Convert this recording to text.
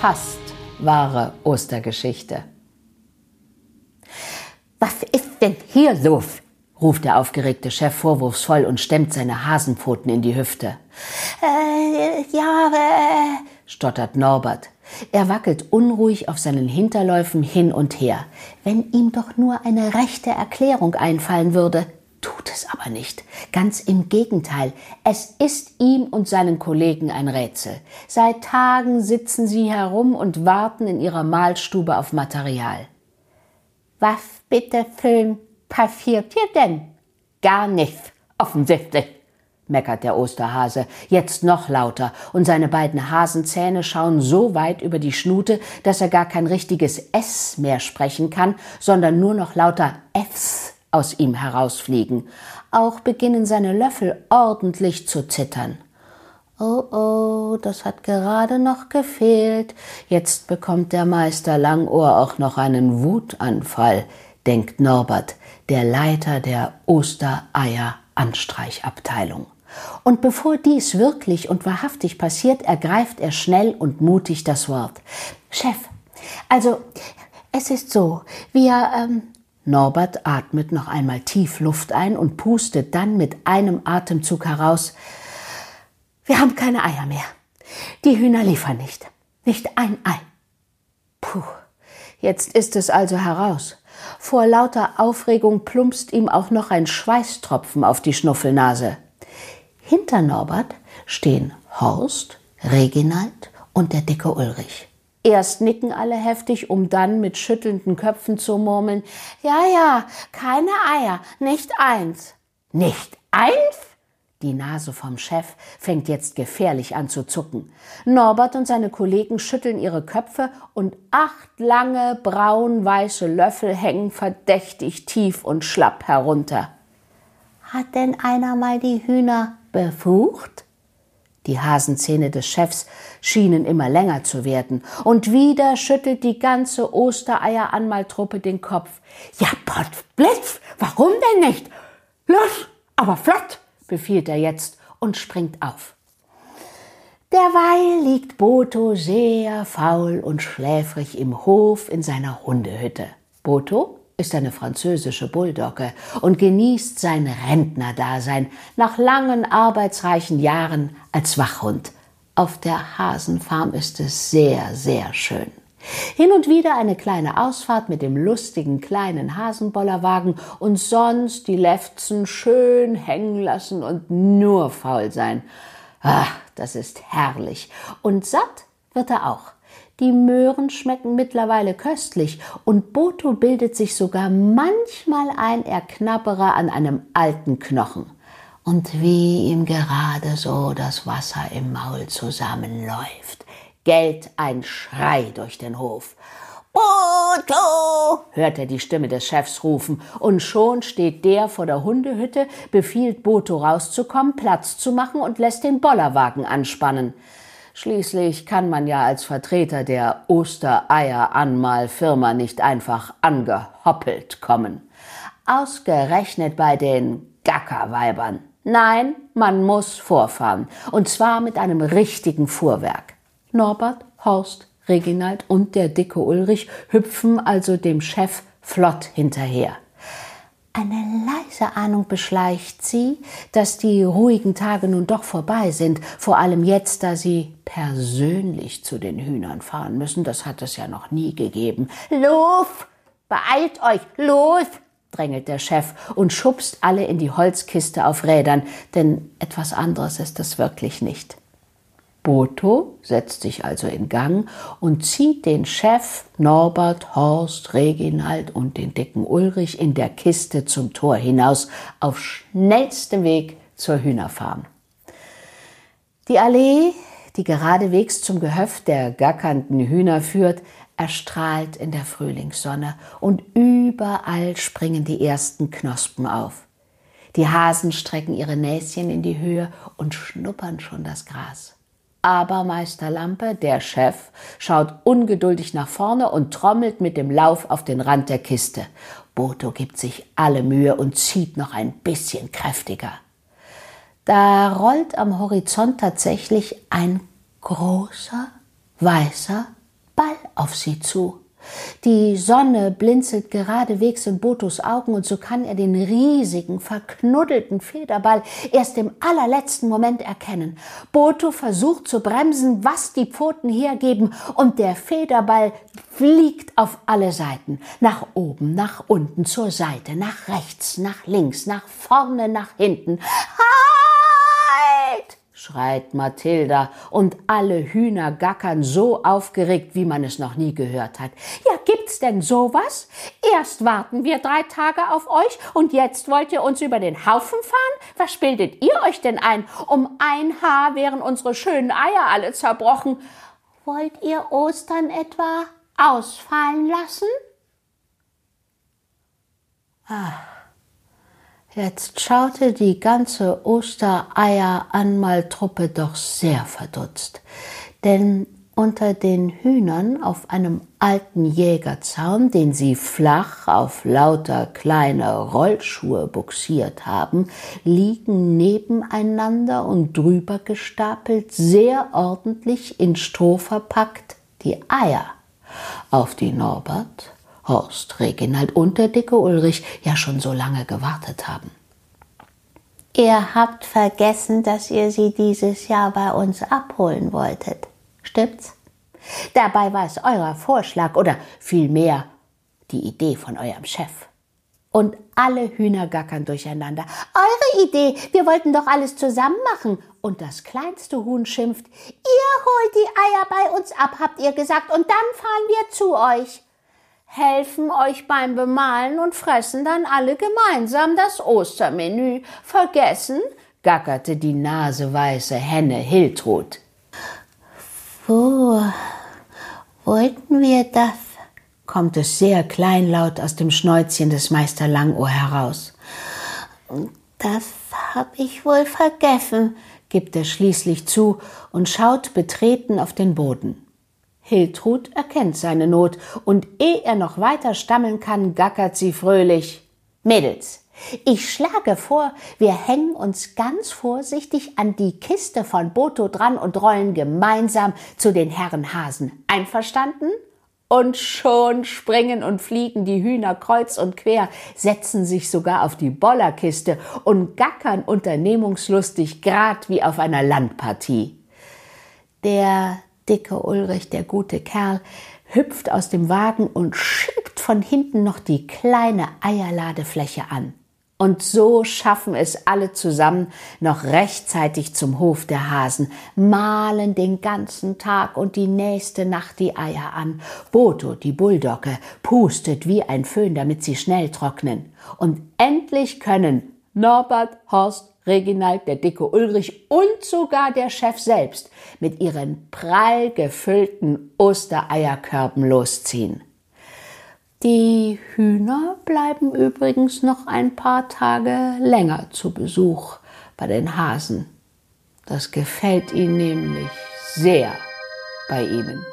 fast wahre Ostergeschichte. Was ist denn hier los? ruft der aufgeregte Chef vorwurfsvoll und stemmt seine Hasenpfoten in die Hüfte. Äh, ja, äh, stottert Norbert. Er wackelt unruhig auf seinen Hinterläufen hin und her. Wenn ihm doch nur eine rechte Erklärung einfallen würde, tut es aber nicht. Ganz im Gegenteil, es ist ihm und seinen Kollegen ein Rätsel. Seit Tagen sitzen sie herum und warten in ihrer Malstube auf Material. Was bitte Film passiert hier denn? Gar nichts, offensichtlich, meckert der Osterhase, jetzt noch lauter, und seine beiden Hasenzähne schauen so weit über die Schnute, dass er gar kein richtiges S mehr sprechen kann, sondern nur noch lauter Fs aus ihm herausfliegen. Auch beginnen seine Löffel ordentlich zu zittern. Oh oh, das hat gerade noch gefehlt. Jetzt bekommt der Meister Langohr auch noch einen Wutanfall, denkt Norbert, der Leiter der Ostereier-Anstreichabteilung. Und bevor dies wirklich und wahrhaftig passiert, ergreift er schnell und mutig das Wort. Chef, also es ist so, wir. Ähm Norbert atmet noch einmal tief Luft ein und pustet dann mit einem Atemzug heraus. Wir haben keine Eier mehr. Die Hühner liefern nicht. Nicht ein Ei. Puh, jetzt ist es also heraus. Vor lauter Aufregung plumpst ihm auch noch ein Schweißtropfen auf die Schnuffelnase. Hinter Norbert stehen Horst, Reginald und der dicke Ulrich. Erst nicken alle heftig, um dann mit schüttelnden Köpfen zu murmeln, ja, ja, keine Eier, nicht eins. Nicht eins? Die Nase vom Chef fängt jetzt gefährlich an zu zucken. Norbert und seine Kollegen schütteln ihre Köpfe und acht lange braun-weiße Löffel hängen verdächtig tief und schlapp herunter. Hat denn einer mal die Hühner befucht? Die Hasenzähne des Chefs schienen immer länger zu werden. Und wieder schüttelt die ganze Ostereieranmaltruppe den Kopf. Ja, Potzblitz, warum denn nicht? Los, aber flott, befiehlt er jetzt und springt auf. Derweil liegt Boto sehr faul und schläfrig im Hof in seiner Hundehütte. Boto ist eine französische Bulldogge und genießt sein Rentnerdasein nach langen arbeitsreichen Jahren als Wachhund. Auf der Hasenfarm ist es sehr, sehr schön. Hin und wieder eine kleine Ausfahrt mit dem lustigen kleinen Hasenbollerwagen und sonst die Lefzen schön hängen lassen und nur faul sein. Ach, das ist herrlich. Und satt wird er auch. Die Möhren schmecken mittlerweile köstlich und Boto bildet sich sogar manchmal ein, er knabbere an einem alten Knochen. Und wie ihm gerade so das Wasser im Maul zusammenläuft, gellt ein Schrei durch den Hof. Boto! hört er die Stimme des Chefs rufen, und schon steht der vor der Hundehütte, befiehlt Boto rauszukommen, Platz zu machen und lässt den Bollerwagen anspannen. Schließlich kann man ja als Vertreter der Ostereier-Anmal-Firma nicht einfach angehoppelt kommen. Ausgerechnet bei den Gackerweibern. Nein, man muss vorfahren. Und zwar mit einem richtigen Fuhrwerk. Norbert, Horst, Reginald und der dicke Ulrich hüpfen also dem Chef flott hinterher. Eine leise Ahnung beschleicht sie, dass die ruhigen Tage nun doch vorbei sind, vor allem jetzt, da sie persönlich zu den Hühnern fahren müssen. Das hat es ja noch nie gegeben. Los, beeilt euch, los, drängelt der Chef und schubst alle in die Holzkiste auf Rädern, denn etwas anderes ist es wirklich nicht. Boto setzt sich also in Gang und zieht den Chef Norbert, Horst, Reginald und den dicken Ulrich in der Kiste zum Tor hinaus auf schnellstem Weg zur Hühnerfarm. Die Allee, die geradewegs zum Gehöft der gackernden Hühner führt, erstrahlt in der Frühlingssonne und überall springen die ersten Knospen auf. Die Hasen strecken ihre Näschen in die Höhe und schnuppern schon das Gras. Aber Meister Lampe, der Chef, schaut ungeduldig nach vorne und trommelt mit dem Lauf auf den Rand der Kiste. Boto gibt sich alle Mühe und zieht noch ein bisschen kräftiger. Da rollt am Horizont tatsächlich ein großer, weißer Ball auf sie zu. Die Sonne blinzelt geradewegs in Botos Augen und so kann er den riesigen, verknuddelten Federball erst im allerletzten Moment erkennen. Boto versucht zu bremsen, was die Pfoten hergeben und der Federball fliegt auf alle Seiten. Nach oben, nach unten, zur Seite, nach rechts, nach links, nach vorne, nach hinten. Halt! Schreit Mathilda, und alle Hühner gackern so aufgeregt, wie man es noch nie gehört hat. Ja, gibt's denn sowas? Erst warten wir drei Tage auf euch und jetzt wollt ihr uns über den Haufen fahren? Was bildet ihr euch denn ein? Um ein Haar wären unsere schönen Eier alle zerbrochen. Wollt ihr Ostern etwa ausfallen lassen? Ah. Jetzt schaute die ganze Ostereier-Anmaltruppe doch sehr verdutzt, denn unter den Hühnern auf einem alten Jägerzaun, den sie flach auf lauter kleine Rollschuhe buxiert haben, liegen nebeneinander und drüber gestapelt, sehr ordentlich in Stroh verpackt, die Eier, auf die Norbert Horst, Reginald und der dicke Ulrich ja schon so lange gewartet haben. Ihr habt vergessen, dass ihr sie dieses Jahr bei uns abholen wolltet. Stimmt's? Dabei war es euer Vorschlag oder vielmehr die Idee von eurem Chef. Und alle Hühner gackern durcheinander. Eure Idee, wir wollten doch alles zusammen machen. Und das kleinste Huhn schimpft, ihr holt die Eier bei uns ab, habt ihr gesagt, und dann fahren wir zu euch helfen euch beim Bemalen und fressen dann alle gemeinsam das Ostermenü. Vergessen? gackerte die naseweiße Henne Hiltrud. Wo wollten wir das? kommt es sehr kleinlaut aus dem Schnäuzchen des Meister Langohr heraus. Das hab ich wohl vergessen, gibt er schließlich zu und schaut betreten auf den Boden. Hiltrud erkennt seine Not, und ehe er noch weiter stammeln kann, gackert sie fröhlich. Mädels, ich schlage vor, wir hängen uns ganz vorsichtig an die Kiste von Boto dran und rollen gemeinsam zu den Herren Hasen. Einverstanden? Und schon springen und fliegen die Hühner kreuz und quer, setzen sich sogar auf die Bollerkiste und gackern unternehmungslustig grad wie auf einer Landpartie. Der dicke Ulrich, der gute Kerl, hüpft aus dem Wagen und schiebt von hinten noch die kleine Eierladefläche an. Und so schaffen es alle zusammen noch rechtzeitig zum Hof der Hasen, malen den ganzen Tag und die nächste Nacht die Eier an. Boto, die Bulldogge, pustet wie ein Föhn, damit sie schnell trocknen. Und endlich können Norbert, Horst Reginald, der dicke Ulrich und sogar der Chef selbst mit ihren prall gefüllten Ostereierkörben losziehen. Die Hühner bleiben übrigens noch ein paar Tage länger zu Besuch bei den Hasen. Das gefällt ihnen nämlich sehr bei ihnen.